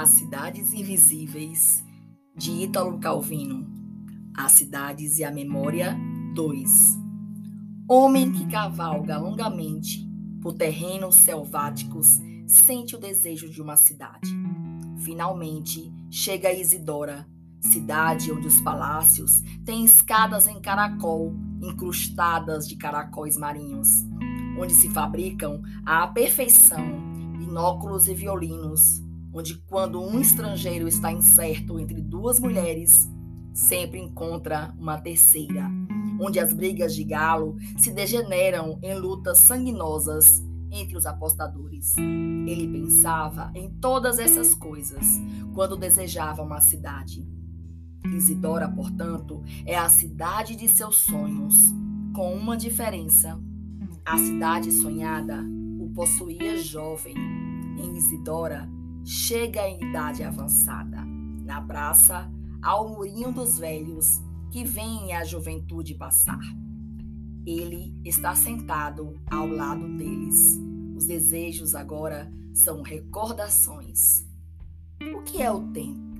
As Cidades Invisíveis, de Ítalo Calvino. As Cidades e a Memória 2. Homem que cavalga longamente por terrenos selváticos sente o desejo de uma cidade. Finalmente, chega a Isidora, cidade onde os palácios têm escadas em caracol, incrustadas de caracóis marinhos, onde se fabricam à perfeição binóculos e violinos, onde quando um estrangeiro está incerto entre duas mulheres, sempre encontra uma terceira, onde as brigas de galo se degeneram em lutas sanguinosas entre os apostadores. Ele pensava em todas essas coisas quando desejava uma cidade. Isidora, portanto, é a cidade de seus sonhos, com uma diferença. A cidade sonhada o possuía jovem. Em Isidora, chega em idade avançada. Na praça, há o murinho dos velhos que vem a juventude passar. Ele está sentado ao lado deles. Os desejos agora são recordações. O que é o tempo?